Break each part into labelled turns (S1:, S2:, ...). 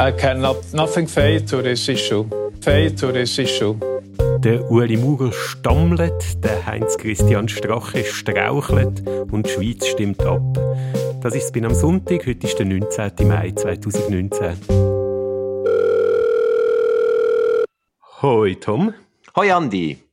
S1: I cannot nothing say to this issue. Say to this issue.
S2: Der Ueli Maurer stammelt, der Heinz-Christian Strache strauchelt und die Schweiz stimmt ab. Das ist bin am Sonntag, heute ist der 19. Mai 2019. Hoi Tom.
S3: Hoi Andi.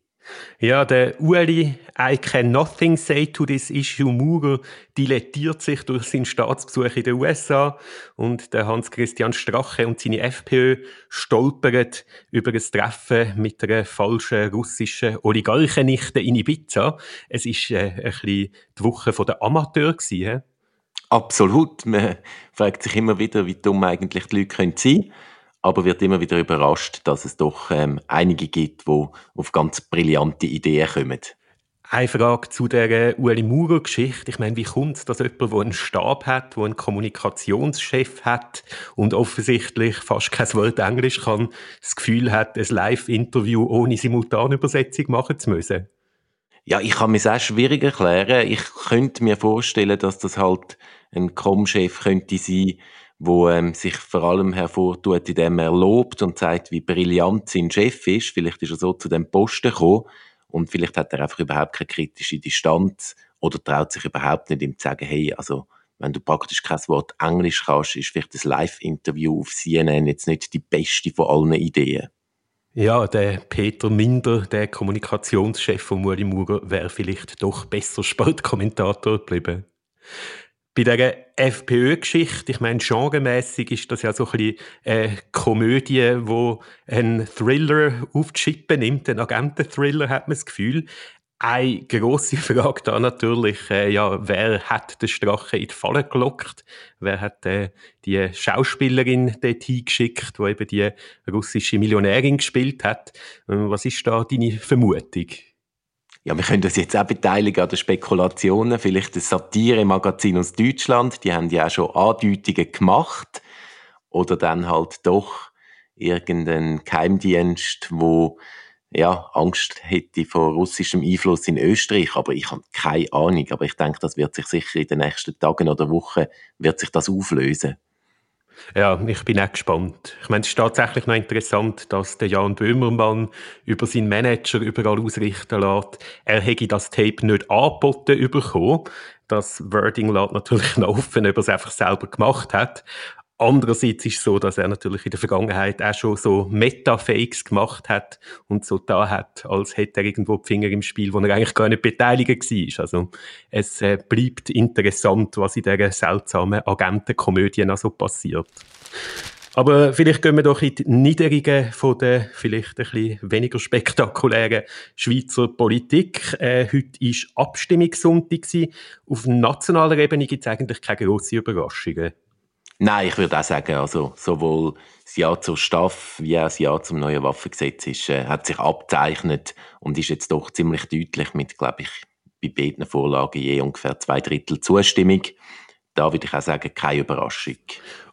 S2: Ja, der Ueli I can nothing say to this issue Maurer dilettiert sich durch seinen Staatsbesuch in den USA und der Hans-Christian Strache und seine FPÖ stolpern über ein Treffen mit einer falschen russischen Oligarchennichte in Ibiza. Es ist äh, ein bisschen die Woche der Amateur gewesen,
S3: Absolut. Man fragt sich immer wieder, wie dumm eigentlich die Leute sein können aber wird immer wieder überrascht, dass es doch ähm, einige gibt, die auf ganz brillante Ideen kommen.
S2: Eine Frage zu der Ueli Maurer-Geschichte. Ich meine, wie kommt es, dass jemand, der einen Stab hat, der einen Kommunikationschef hat und offensichtlich fast kein Wort Englisch kann, das Gefühl hat, ein Live-Interview ohne Simultanübersetzung machen zu müssen?
S3: Ja, ich kann mir es auch schwierig erklären. Ich könnte mir vorstellen, dass das halt ein Com-Chef könnte sein, wo ähm, sich vor allem hervortut, indem er lobt und zeigt, wie brillant sein Chef ist. Vielleicht ist er so zu dem Posten gekommen und vielleicht hat er einfach überhaupt keine kritische Distanz oder traut sich überhaupt nicht, ihm zu sagen, hey, also wenn du praktisch kein Wort Englisch kannst, ist vielleicht das Live-Interview auf CNN jetzt nicht die beste von allen Ideen.
S2: Ja, der Peter Minder, der Kommunikationschef von Muri Maurer, wäre vielleicht doch besser Sportkommentator geblieben. Bei dieser FPÖ-Geschichte, ich meine, genremässig ist das ja so ein bisschen eine Komödie, wo ein Thriller auf die Schippe nimmt, ein Agenten-Thriller, hat man das Gefühl. Eine grosse Frage da natürlich, äh, ja, wer hat den Strache in die Falle gelockt? Wer hat äh, die Schauspielerin dort hingeschickt, die eben die russische Millionärin gespielt hat? Was ist da deine Vermutung?
S3: Ja, wir können uns jetzt auch beteiligen an den Spekulationen. Vielleicht das Satire-Magazin aus Deutschland, die haben ja auch schon Andeutungen gemacht. Oder dann halt doch irgendein Geheimdienst, wo ja, Angst hätte vor russischem Einfluss in Österreich. Aber ich habe keine Ahnung. Aber ich denke, das wird sich sicher in den nächsten Tagen oder Wochen wird sich das auflösen.
S2: Ja, ich bin auch gespannt. Ich meine, es ist tatsächlich noch interessant, dass der Jan Böhmermann über seinen Manager überall ausrichten lässt, er hätte das Tape nicht angeboten bekommen. Das Wording lässt natürlich noch offen, ob er es einfach selber gemacht hat. Andererseits ist es so, dass er natürlich in der Vergangenheit auch schon so Meta-Fakes gemacht hat und so da hat, als hätte er irgendwo die Finger im Spiel, wo er eigentlich gar nicht beteiligt war. Also es äh, bleibt interessant, was in dieser seltsamen Agentenkomödie noch so passiert. Aber vielleicht gehen wir doch in die Niederungen von der vielleicht ein bisschen weniger spektakulären Schweizer Politik. Äh, heute war Abstimmungssonntag. Auf nationaler Ebene gibt es eigentlich keine grossen Überraschungen.
S3: Nein, ich würde auch sagen, also sowohl das Ja zur Staff wie auch das Ja zum neuen Waffengesetz ist, äh, hat sich abzeichnet und ist jetzt doch ziemlich deutlich mit, glaube ich, bei beiden Vorlagen je ungefähr zwei Drittel Zustimmung. Da würde ich auch sagen, keine Überraschung.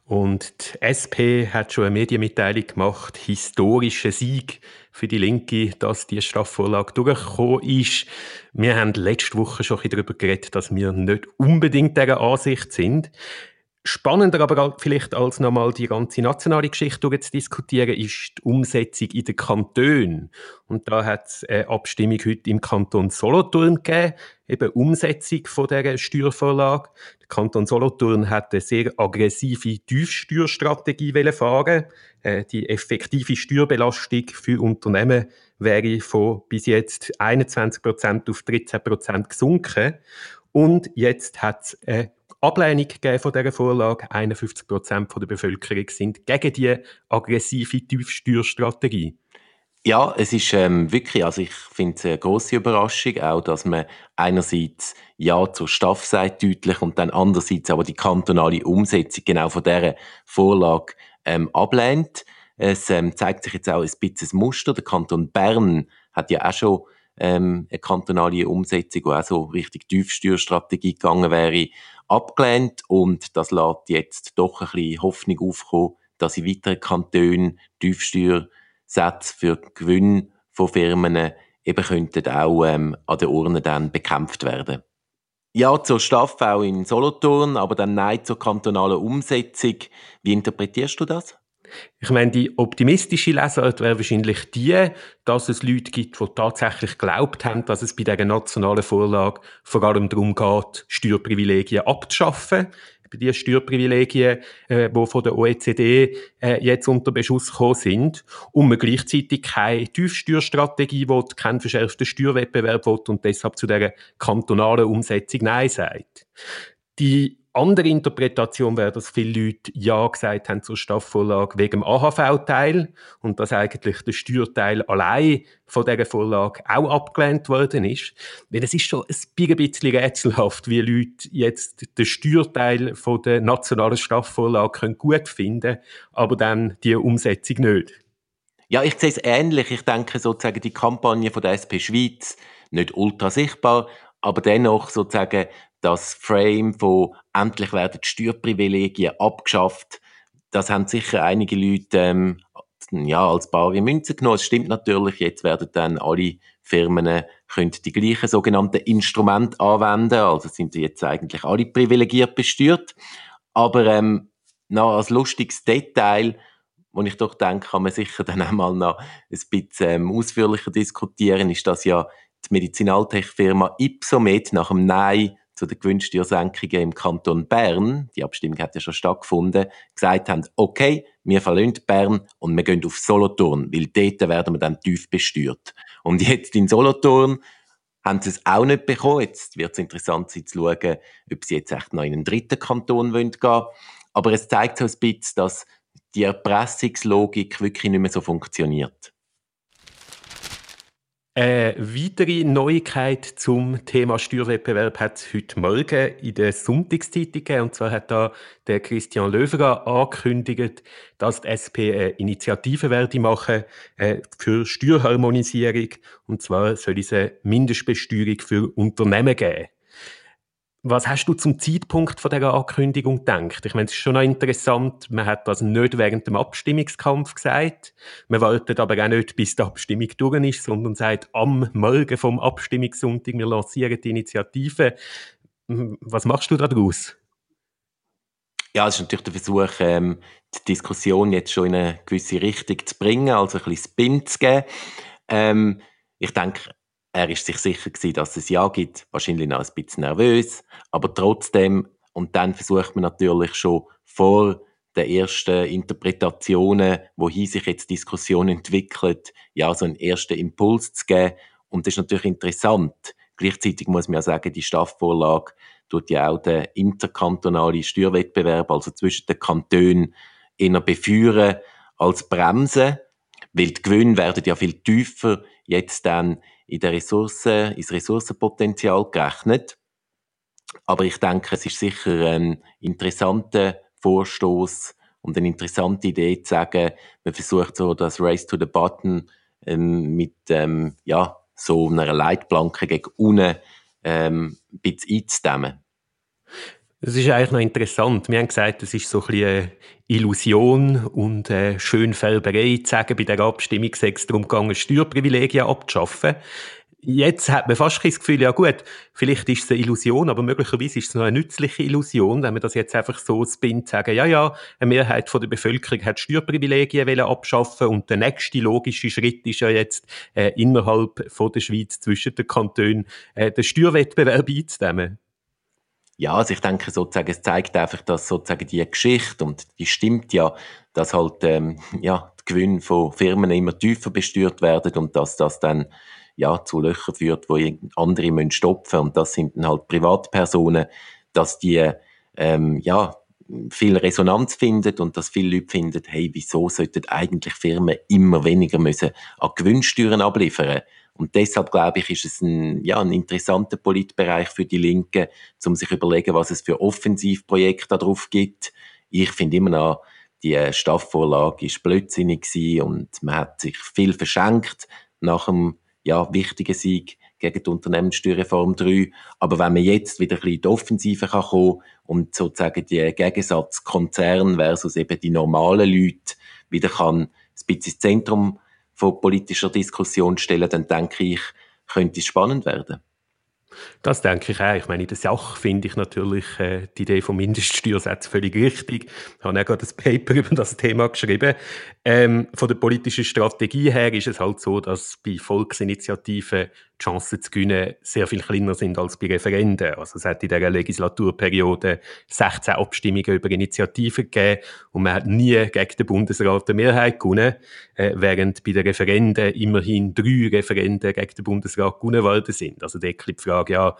S2: Und die SP hat schon eine Medienmitteilung gemacht, historischer Sieg für die Linke, dass die Strafvorlage durchgekommen ist. Wir haben letzte Woche schon darüber geredet, dass wir nicht unbedingt dieser Ansicht sind. Spannender aber vielleicht als nochmal die ganze nationale Geschichte zu diskutieren, ist die Umsetzung in den Kantonen. Und da hat es eine Abstimmung heute im Kanton Solothurn gegeben, eben Umsetzung von dieser Steuervorlage. Der Kanton Solothurn hat eine sehr aggressive Tiefsteuerstrategie fahren. Äh, die effektive Steuerbelastung für Unternehmen wäre von bis jetzt 21% auf 13% gesunken. Und jetzt hat es eine Ablehnung von dieser Vorlage. 51 Prozent der Bevölkerung sind gegen die aggressive Tiefsteuerstrategie.
S3: Ja, es ist ähm, wirklich, also ich finde es eine grosse Überraschung, auch, dass man einerseits Ja zur Staff sagt, deutlich, und dann andererseits aber die kantonale Umsetzung genau von dieser Vorlage ähm, ablehnt. Es ähm, zeigt sich jetzt auch ein bisschen das Muster. Der Kanton Bern hat ja auch schon ähm, eine kantonale Umsetzung, die auch so richtig Tiefsteuerstrategie gegangen wäre, abgelehnt und das lässt jetzt doch ein bisschen Hoffnung aufkommen, dass in weiteren Kantonen Tiefsteuersätze für Gewinn von Firmen eben könnten auch ähm, an den Urnen dann bekämpft werden. Ja, zur Staffel in Solothurn, aber dann nein zur kantonalen Umsetzung. Wie interpretierst du das?
S2: Ich meine, die optimistische Lesart wäre wahrscheinlich die, dass es Leute gibt, die tatsächlich glaubt haben, dass es bei dieser nationalen Vorlage vor allem darum geht, Steuerprivilegien abzuschaffen bei den Steuerprivilegien, äh, die von der OECD äh, jetzt unter Beschuss gekommen sind, und man gleichzeitig keine Tiefsteuerstrategie will, keinen verschärften Steuerwettbewerb will und deshalb zu dieser kantonalen Umsetzung Nein sagt. Die andere Interpretation wäre, dass viele Leute Ja gesagt haben zur Staffelvorlage wegen AHV-Teil und dass eigentlich der Steuerteil allein von dieser Vorlage auch abgelehnt worden ist. Weil es ist schon ein bisschen rätselhaft, wie Leute jetzt den Steuerteil von der nationalen Staffelvorlage gut finden aber dann die Umsetzung nicht.
S3: Ja, ich sehe es ähnlich. Ich denke sozusagen die Kampagne von der SP Schweiz nicht ultra sichtbar, aber dennoch sozusagen das Frame von endlich werden die Steuerprivilegien abgeschafft, das haben sicher einige Leute ähm, ja, als bare Münze genommen. Es stimmt natürlich, jetzt werden dann alle Firmen können die gleichen sogenannten Instrumente anwenden, also sind jetzt eigentlich alle privilegiert besteuert. Aber ähm, noch als lustiges Detail, wo ich doch denke, kann man sicher dann einmal noch ein bisschen ähm, ausführlicher diskutieren, ist, dass ja die Medizinaltech-Firma Ipsomed nach dem Nein zu den Gewinnsteuersenkungen im Kanton Bern, die Abstimmung hat ja schon stattgefunden, gesagt haben, okay, wir verlassen Bern und wir gehen auf Solothurn, weil dort werden wir dann tief besteuert. Und jetzt in Solothurn haben sie es auch nicht bekommen. Jetzt wird es interessant sein zu schauen, ob sie jetzt echt noch in einen dritten Kanton gehen wollen. Aber es zeigt so ein bisschen, dass die Erpressungslogik wirklich nicht mehr so funktioniert.
S2: Eine weitere Neuigkeit zum Thema Steuerwettbewerb hat es heute Morgen in der Sonntagszeitung gegeben. Und zwar hat da der Christian Löwerer angekündigt, dass die SP eine Initiative werde machen äh, für Steuerharmonisierung. Und zwar soll es eine Mindestbesteuerung für Unternehmen geben. Was hast du zum Zeitpunkt von dieser Ankündigung gedacht? Ich meine, es ist schon noch interessant, man hat das nicht während dem Abstimmungskampf gesagt. Man wartet aber auch nicht, bis die Abstimmung durch ist, sondern sagt am Morgen vom Abstimmungssonntag, wir lancieren die Initiative. Was machst du daraus?
S3: Ja, es ist natürlich der Versuch, ähm, die Diskussion jetzt schon in eine gewisse Richtung zu bringen, also ein bisschen Spin zu geben. Ähm, ich denke, er ist sich sicher gewesen, dass es Ja gibt, wahrscheinlich noch ein bisschen nervös, aber trotzdem, und dann versucht man natürlich schon vor den ersten Interpretationen, wohin sich jetzt Diskussion entwickelt, ja, so einen ersten Impuls zu geben. Und das ist natürlich interessant. Gleichzeitig muss man ja sagen, die Staffvorlage tut ja auch den interkantonalen Steuerwettbewerb, also zwischen den Kantonen, eher befeuern als bremsen, weil die Gewinne werden ja viel tiefer jetzt dann in der Ressourcen, ins Ressourcenpotenzial gerechnet. Aber ich denke, es ist sicher ein interessanter Vorstoß und eine interessante Idee zu sagen, man versucht so das Race to the Button ähm, mit ähm, ja, so einer Leitplanke gegen unten ähm, ein bisschen einzudämmen.
S2: Das ist eigentlich noch interessant. Wir haben gesagt, es ist so ein bisschen Illusion und eine Schönfärberei zu sagen, bei der Abstimmung sei es darum gegangen, Steuerprivilegien abzuschaffen. Jetzt hat man fast das Gefühl, ja gut, vielleicht ist es eine Illusion, aber möglicherweise ist es noch eine nützliche Illusion, wenn man das jetzt einfach so spinnt, sagen, ja, ja, eine Mehrheit von der Bevölkerung hat Steuerprivilegien abschaffen und der nächste logische Schritt ist ja jetzt äh, innerhalb von der Schweiz zwischen den Kantonen äh, den Steuerwettbewerb einzudämmen.
S3: Ja, also ich denke sozusagen, es zeigt einfach, dass sozusagen die Geschichte, und die stimmt ja, dass halt, ähm, ja, die Gewinne von Firmen immer tiefer besteuert werden und dass das dann, ja, zu Löchern führt, wo andere müssen stopfen. Und das sind dann halt Privatpersonen, dass die, ähm, ja, viel Resonanz findet und dass viele Leute finden, hey, wieso sollten eigentlich Firmen immer weniger müssen an Gewinnsteuern abliefern? Und deshalb glaube ich, ist es ein, ja, ein interessanter Politbereich für die Linken, um sich überlegen, was es für Offensivprojekte darauf gibt. Ich finde immer noch, die Staffvorlage ist blödsinnig und man hat sich viel verschenkt nach dem ja, wichtigen Sieg gegen die Unternehmenssteuerreform 3. Aber wenn man jetzt wieder ein bisschen in die Offensive kann kommen und sozusagen die Gegensatz Konzern versus eben die normalen Leute wieder kann ein bisschen ins Zentrum von politischer Diskussion stellen, dann denke ich, könnte es spannend werden.
S2: Das denke ich auch. Ich meine, in der Sache finde ich natürlich äh, die Idee vom Mindeststeuersatz völlig richtig. Ich habe auch gerade ein Paper über das Thema geschrieben. Ähm, von der politischen Strategie her ist es halt so, dass bei Volksinitiativen die Chancen zu gewinnen sehr viel kleiner sind als bei Referenden. Also es hat in dieser Legislaturperiode 16 Abstimmungen über Initiativen gegeben und man hat nie gegen den Bundesrat eine Mehrheit gewonnen, äh, während bei den Referenden immerhin drei Referenden gegen den Bundesrat gewonnen worden sind. Also die Frage, ja,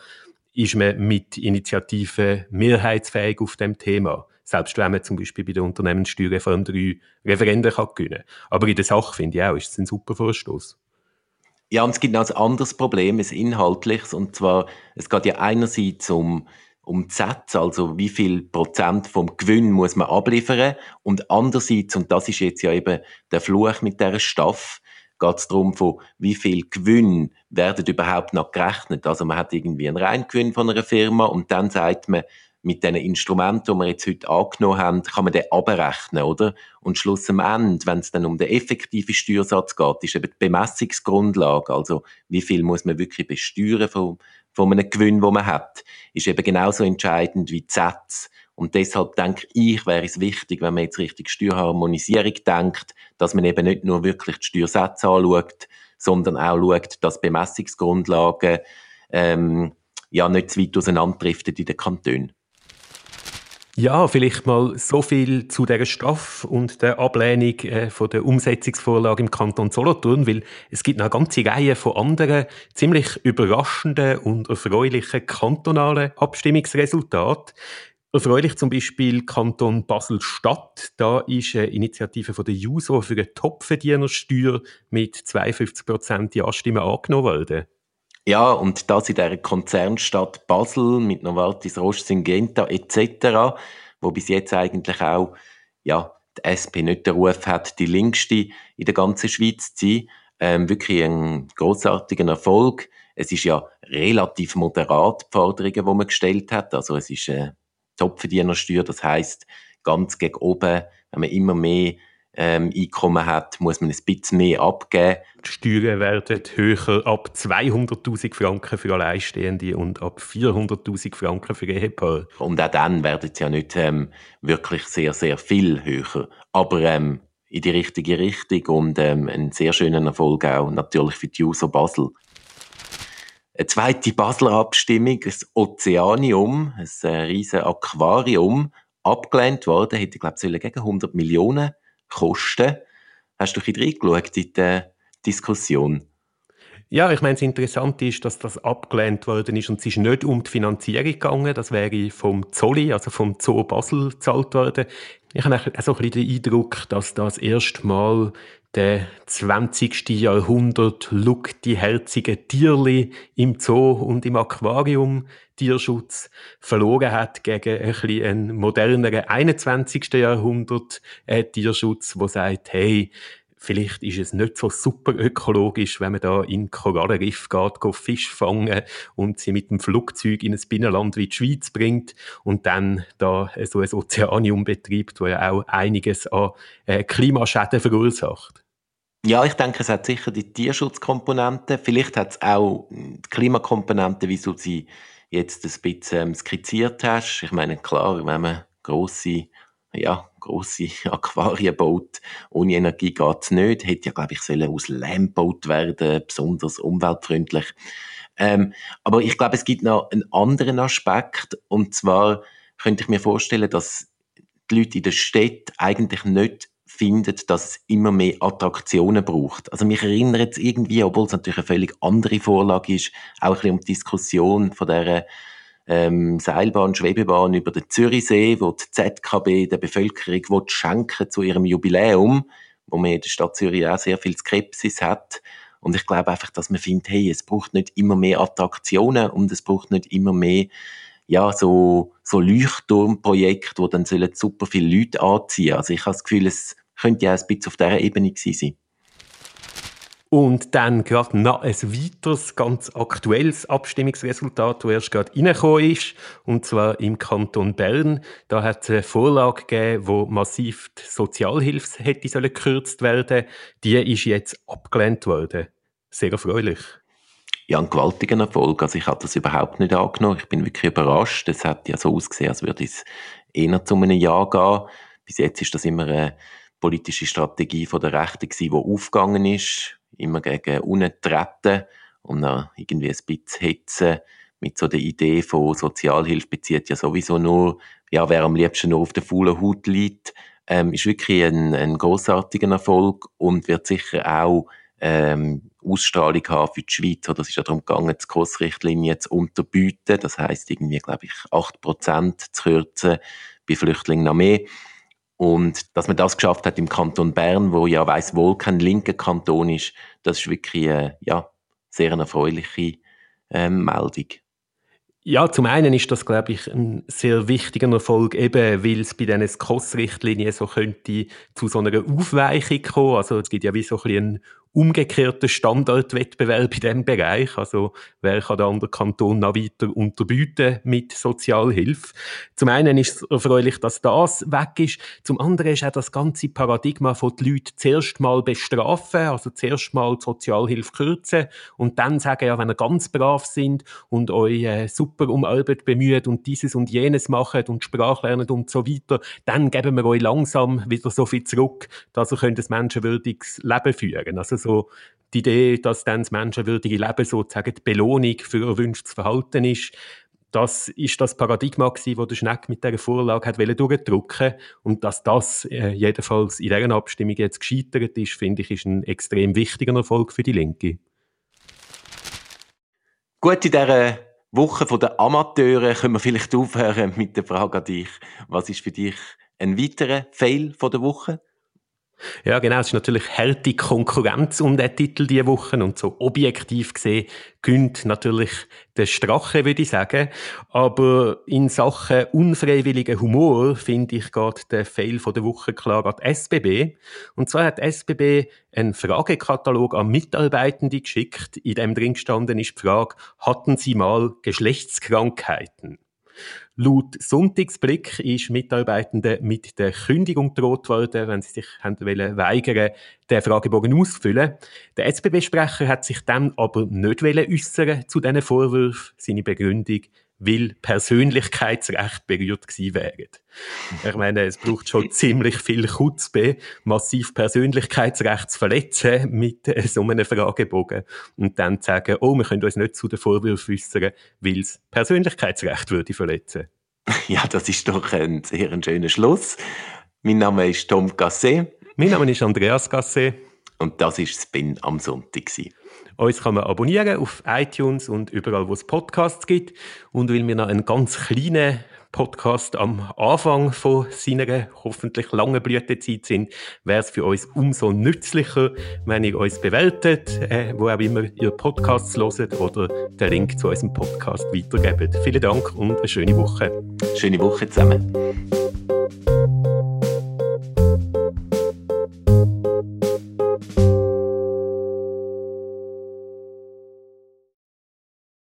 S2: ist man mit Initiativen mehrheitsfähig auf dem Thema? Selbst wenn man zum Beispiel bei der Unternehmenssteuerreform drei Referenden kann gewinnen kann. Aber in der Sache finde ich auch, ist es ein super Vorstoß.
S3: Ja, und es gibt noch ein anderes Problem, ein inhaltliches, und zwar, es geht ja einerseits um, um die Sätze, also wie viel Prozent vom Gewinn muss man abliefern, und andererseits, und das ist jetzt ja eben der Fluch mit der Staff, geht es darum, von wie viel Gewinn werden überhaupt noch gerechnet. Also man hat irgendwie einen Reingewinn von einer Firma und dann sagt man, mit den Instrumenten, die wir jetzt heute angenommen haben, kann man den abrechnen, oder? Und Schluss am Ende, wenn es dann um den effektiven Steuersatz geht, ist eben die Bemessungsgrundlage, also wie viel muss man wirklich besteuern von, von einem Gewinn, den man hat, ist eben genauso entscheidend wie die Sätze. Und deshalb denke ich, wäre es wichtig, wenn man jetzt richtig Steuerharmonisierung denkt, dass man eben nicht nur wirklich die Steuersätze anschaut, sondern auch schaut, dass Bemessungsgrundlagen ähm, ja nicht zu weit auseinanderdriften in den Kantonen.
S2: Ja, vielleicht mal so viel zu der Strafe und der Ablehnung äh, von der Umsetzungsvorlage im Kanton Solothurn, weil es gibt noch eine ganze Reihe von anderen ziemlich überraschenden und erfreulichen kantonalen Abstimmungsresultaten. Erfreulich zum Beispiel Kanton Basel-Stadt. Da ist eine Initiative von der JUSO für eine Topverdienersteuer mit 52% Ja-Stimmen angenommen worden.
S3: Ja, und das in der Konzernstadt Basel mit Novartis, Roche, Syngenta etc., wo bis jetzt eigentlich auch ja, die SP nicht den Ruf hat, die linkste in der ganzen Schweiz zu sein. Ähm, wirklich ein großartiger Erfolg. Es ist ja relativ moderat, die Forderungen, die man gestellt hat. Also es ist eine Topverdienersteuer, das heißt ganz gegen oben, wenn man immer mehr ähm, Einkommen hat, muss man ein bisschen mehr abgeben.
S2: Die Steuern werden höher ab 200'000 Franken für Alleinstehende und ab 400'000 Franken für Ehepaare.
S3: Und auch dann werden sie ja nicht ähm, wirklich sehr, sehr viel höher. Aber ähm, in die richtige Richtung und ähm, einen sehr schönen Erfolg auch natürlich für die User Basel. Eine zweite Basler Abstimmung, das Ozeanium, ein äh, riesiges Aquarium, abgelehnt worden, hätte, glaube ich, gegen 100 Millionen Kosten. Hast du ein reingeschaut in die Diskussion?
S2: Ja, ich meine, das Interessante ist, dass das abgelehnt worden ist und es ist nicht um die Finanzierung gegangen. Das wäre vom Zolli, also vom Zoo Basel, gezahlt worden. Ich habe so ein bisschen den Eindruck, dass das erste Mal der 20. Jahrhundert Look die herzigen Tierli im Zoo und im Aquarium Tierschutz verloren hat gegen ein bisschen einen moderneren 21. Jahrhundert äh, Tierschutz, wo sagt, hey, vielleicht ist es nicht so super ökologisch, wenn man da in Korallenriff geht, geht Fisch fangen und sie mit dem Flugzeug in ein Binnenland wie die Schweiz bringt und dann da so ein Ozeanium betreibt, wo ja auch einiges an äh, Klimaschäden verursacht.
S3: Ja, ich denke, es hat sicher die Tierschutzkomponente. Vielleicht hat es auch die Klimakomponente, wie du sie jetzt ein bisschen ähm, skizziert hast. Ich meine, klar, wenn man grosse, ja, grosse Aquarien baut, ohne Energie geht es nicht. Hätte ja, glaube ich, sollen aus Lehm gebaut werden, besonders umweltfreundlich. Ähm, aber ich glaube, es gibt noch einen anderen Aspekt. Und zwar könnte ich mir vorstellen, dass die Leute in der Stadt eigentlich nicht findet, dass es immer mehr Attraktionen braucht. Also mich erinnert es irgendwie, obwohl es natürlich eine völlig andere Vorlage ist, auch ein bisschen um die Diskussion von der ähm, Seilbahn, Schwebebahn über den Zürichsee, wo die ZKB der Bevölkerung will schenken zu ihrem Jubiläum, wo man in der Stadt Zürich auch sehr viel Skepsis hat. Und ich glaube einfach, dass man findet, hey, es braucht nicht immer mehr Attraktionen und es braucht nicht immer mehr ja, so, so Leuchtturmprojekte, wo dann sollen super viele Leute anziehen. Also ich habe das Gefühl, es könnte ja ein bisschen auf dieser Ebene gewesen sein.
S2: Und dann gerade noch ein weiteres, ganz aktuelles Abstimmungsresultat, das erst gerade reingekommen ist, und zwar im Kanton Bern. Da hat es eine Vorlage gegeben, wo massiv die Sozialhilfe hätte gekürzt werden Die ist jetzt abgelehnt worden. Sehr erfreulich.
S3: ja ein gewaltiger Erfolg. Also ich habe das überhaupt nicht angenommen. Ich bin wirklich überrascht. Es hat ja so ausgesehen, als würde es eher zu einem Ja gehen. Bis jetzt ist das immer eine politische Strategie von der Rechten gewesen, die aufgegangen ist. Immer gegen unten treten und dann irgendwie ein bisschen hetzen mit so der Idee von Sozialhilfe bezieht ja sowieso nur, ja, wer am liebsten nur auf der faulen Haut liegt, ähm, ist wirklich ein, ein großartiger Erfolg und wird sicher auch ähm, Ausstrahlung haben für die Schweiz. Oder es ist ja darum gegangen, die Kursrichtlinien zu unterbieten. Das heißt irgendwie, glaube ich, 8% zu kürzen, bei Flüchtlingen noch mehr. Und dass man das geschafft hat im Kanton Bern, wo ja weiß wohl kein linker Kanton ist, das ist wirklich äh, ja, sehr eine erfreuliche ähm, Meldung.
S2: Ja, zum einen ist das, glaube ich, ein sehr wichtiger Erfolg, eben weil es bei diesen SKOS-Richtlinien so könnte zu so einer Aufweichung kommen. Also es gibt ja wie so ein einen umgekehrten Standardwettbewerb in diesem Bereich. Also wer kann der andere Kanton noch weiter unterbieten mit Sozialhilfe? Zum einen ist es erfreulich, dass das weg ist. Zum anderen ist auch das ganze Paradigma von den Leuten zuerst mal bestrafen, also zuerst mal die Sozialhilfe kürzen und dann sagen, ja, wenn ihr ganz brav sind und euch äh, super um Arbeit bemüht und dieses und jenes macht und Sprache lernt und so weiter, dann geben wir euch langsam wieder so viel zurück, dass ihr könnt ein menschenwürdiges Leben führen. Also so die Idee, dass dann das menschenwürdige Leben sozusagen die Belohnung für erwünschtes Verhalten ist, das ist das Paradigma gewesen, das der Schneck mit dieser Vorlage hat durchdrücken und dass das äh, jedenfalls in dieser Abstimmung jetzt gescheitert ist, finde ich, ist ein extrem wichtiger Erfolg für die Linke.
S3: Gut, in dieser Woche der Amateure können wir vielleicht aufhören mit der Frage an dich. Was ist für dich ein weiterer Fail der Woche?
S2: Ja, genau. Es ist natürlich harte Konkurrenz um den Titel diese Woche. Und so objektiv gesehen gönnt natürlich der Strache, würde ich sagen. Aber in Sachen unfreiwilligen Humor finde ich gerade der Fail von der Woche klar an die SBB. Und zwar hat die SBB einen Fragekatalog an Mitarbeitende geschickt. In dem drin gestanden ist die Frage, hatten Sie mal Geschlechtskrankheiten? Laut Sonntagsblick ist Mitarbeitenden mit der Kündigung droht worden, wenn sie sich wollen weigern, den Fragebogen auszufüllen. Der SBB-Sprecher hat sich dann aber nicht äußern zu diesen Vorwürfen. Seine Begründung, weil Persönlichkeitsrecht berührt gewesen wären. Ich meine, es braucht schon ziemlich viel Kutzbe, massiv Persönlichkeitsrecht zu verletzen mit so einem Fragebogen und dann zu sagen, oh, wir können uns nicht zu den Vorwürfen äußern, weil es Persönlichkeitsrecht würde verletzen.
S3: Ja, das ist doch ein sehr ein schöner Schluss. Mein Name ist Tom Gasset.
S2: Mein Name ist Andreas Gasset.
S3: Und das war Spin am Sonntag.
S2: Uns kann man abonnieren auf iTunes und überall, wo es Podcasts gibt. Und weil wir noch einen ganz kleinen Podcast am Anfang von seiner hoffentlich langen Blütezeit sind, wäre es für uns umso nützlicher, wenn ihr uns bewertet, äh, wo auch immer ihr Podcasts hört oder den Link zu unserem Podcast weitergebt. Vielen Dank und eine schöne Woche.
S3: Schöne Woche zusammen.